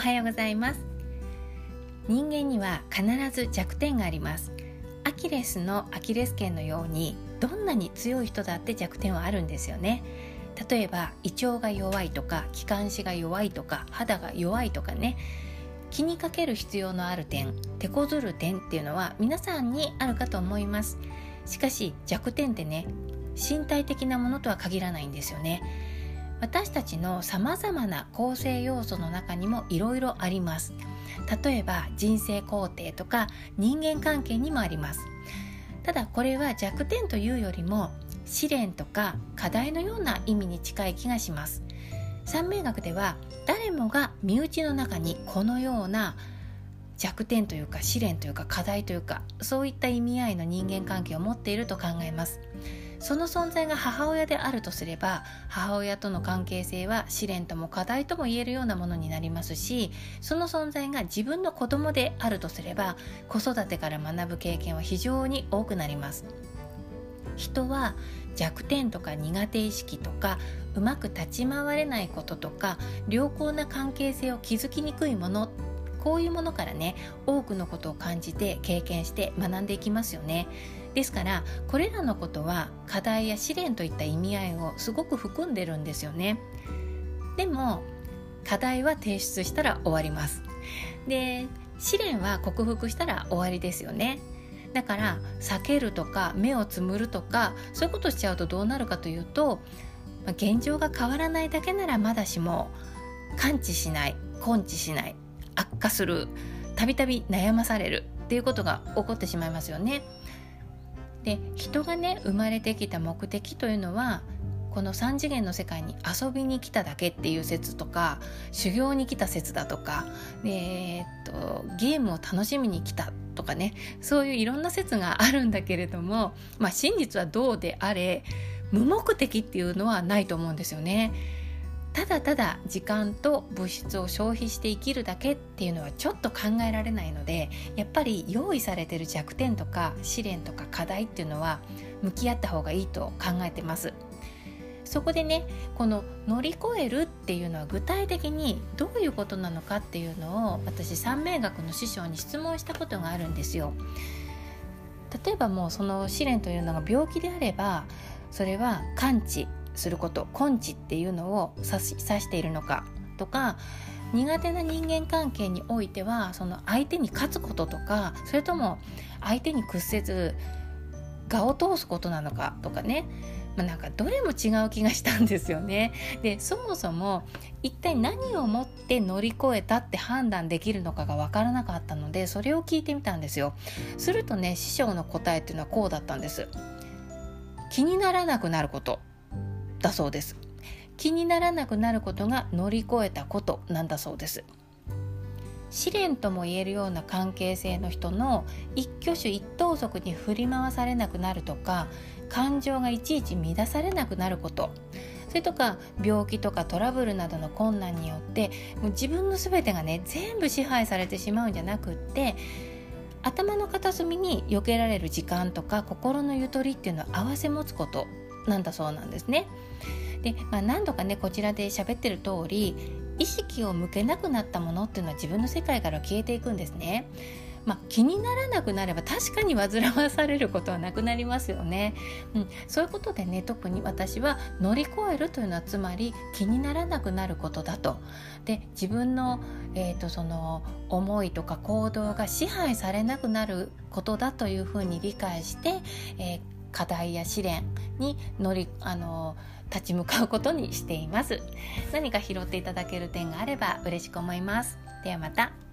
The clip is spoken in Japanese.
おはようございます。人間には必ず弱点があります。アキレスのアキレス腱のようにどんなに強い人だって弱点はあるんですよね。例えば胃腸が弱いとか気管支が弱いとか肌が弱いとかね。気にかける必要のある点手こずる点っていうのは皆さんにあるかと思います。しかし弱点ってね身体的なものとは限らないんですよね。私たちのさまざまな構成要素の中にもいろいろあります。例えば人生工程とか人間関係にもあります。ただこれは弱点というよりも試練とか課題のような意味に近い気がします。三名学では誰もが身内の中にこのような弱点というか試練というか課題というかそういった意味合いの人間関係を持っていると考えます。その存在が母親であるとすれば母親との関係性は試練とも課題とも言えるようなものになりますしその存在が自分の子供であるとすれば子育てから学ぶ経験は非常に多くなります。人は弱点とか苦手意識とかうまく立ち回れないこととか良好な関係性を築きにくいものこういうものからね多くのことを感じて経験して学んでいきますよね。ですからこれらのことは課題や試練といった意味合いをすごく含んでるんですよね。でも課題は提出したら終わります。で試練は克服したら終わりですよね。だから避けるとか目をつむるとかそういうことしちゃうとどうなるかというと現状が変わらないだけならまだしも感知しない根治しない。悪化するたびたび悩まされるっていうことが起こってしまいますよね。で人がね生まれてきた目的というのはこの3次元の世界に遊びに来ただけっていう説とか修行に来た説だとか、えー、っとゲームを楽しみに来たとかねそういういろんな説があるんだけれども、まあ、真実はどうであれ無目的っていうのはないと思うんですよね。ただただ時間と物質を消費して生きるだけっていうのはちょっと考えられないのでやっぱり用意されてる弱点とか試練とか課題っていうのは向き合った方がいいと考えてます。そこでねこの乗り越えるっていうのは具体的にどういうことなのかっていうのを私三名学の師匠に質問したことがあるんですよ。例えばもうその試練というのが病気であればそれは完治。すること根治っていうのを指しているのかとか苦手な人間関係においてはその相手に勝つこととかそれとも相手に屈せず我を通すことなのかとかね、まあ、なんかどれも違う気がしたんですよね。でそもそも一体何をもって乗り越えたって判断できるのかが分からなかったのでそれを聞いてみたんですよ。するとね師匠の答えっていうのはこうだったんです。気にならなくなることだそうです。気にならなくなることが乗り越えたことなんだそうです。試練とも言えるような関係性の人の一挙手一投足に振り回されなくなるとか感情がいちいち乱されなくなること。それとか病気とかトラブルなどの困難によってもう自分の全てがね全部支配されてしまうんじゃなくって頭の片隅に避けられる時間とか心のゆとりっていうのを併せ持つこと。なんだそうなんですね。で、まあ、何度かねこちらで喋ってる通り意識を向けなくなったものっていうのは自分の世界から消えていくんですね。まあ、気にならなくなれば確かに煩わされることはなくなりますよね、うん、そういうことでね特に私は乗り越えるというのはつまり気にならなくなることだとで自分の,、えーと、その思いとか行動が支配されなくなることだというふうに理解して、えー課題や試練に乗りあの立ち向かうことにしています。何か拾っていただける点があれば嬉しく思います。ではまた。